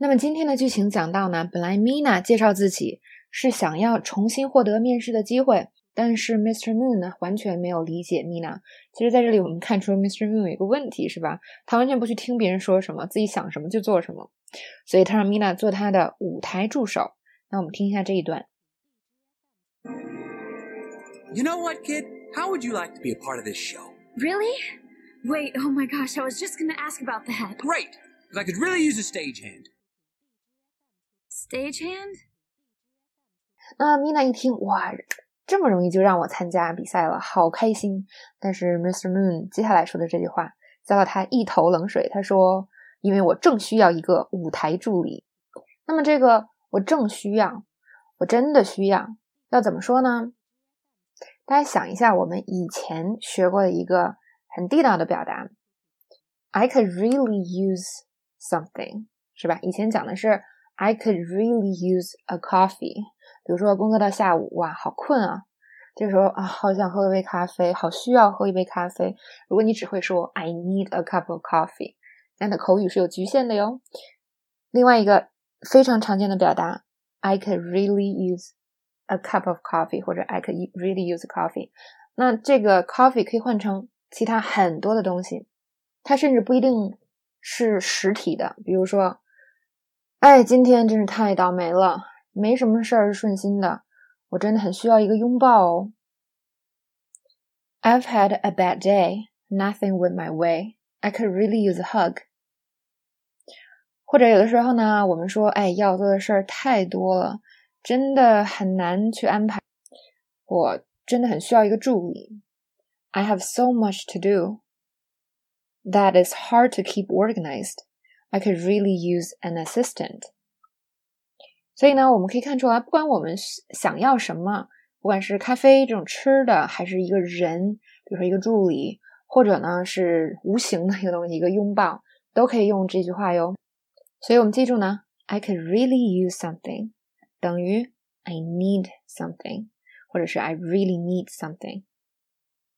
那么今天的剧情讲到呢，本来 Mina 介绍自己是想要重新获得面试的机会，但是 Mr. Moon 呢完全没有理解 Mina。其实在这里我们看出 Mr. Moon 有一个问题，是吧？他完全不去听别人说什么，自己想什么就做什么，所以他让 Mina 做他的舞台助手。那我们听一下这一段。You know what, kid? How would you like to be a part of this show? Really? Wait, oh my gosh, I was just gonna ask about that. Great, because I could really use a stagehand. Stagehand? 那 Mina 一听，哇，这么容易就让我参加比赛了，好开心。但是 Mr. Moon 接下来说的这句话浇了他一头冷水。他说：“因为我正需要一个舞台助理。”那么这个我正需要，我真的需要，要怎么说呢？大家想一下，我们以前学过的一个很地道的表达：“I could really use something”，是吧？以前讲的是。I could really use a coffee。比如说工作到下午，哇，好困啊！这时候啊，好想喝一杯咖啡，好需要喝一杯咖啡。如果你只会说 I need a cup of coffee，那你的口语是有局限的哟。另外一个非常常见的表达，I could really use a cup of coffee，或者 I could really use coffee。那这个 coffee 可以换成其他很多的东西，它甚至不一定是实体的，比如说。哎，今天真是太倒霉了，没什么事儿是顺心的，我真的很需要一个拥抱哦。I've had a bad day, nothing went my way. I could really use a hug. 或者有的时候呢，我们说，哎，要做的事儿太多了，真的很难去安排，我真的很需要一个助理。I have so much to do that is hard to keep organized. I could really use an assistant。所以呢，我们可以看出来，不管我们想要什么，不管是咖啡这种吃的，还是一个人，比如说一个助理，或者呢是无形的一个东西，一个拥抱，都可以用这句话哟。所以我们记住呢，I could really use something 等于 I need something，或者是 I really need something。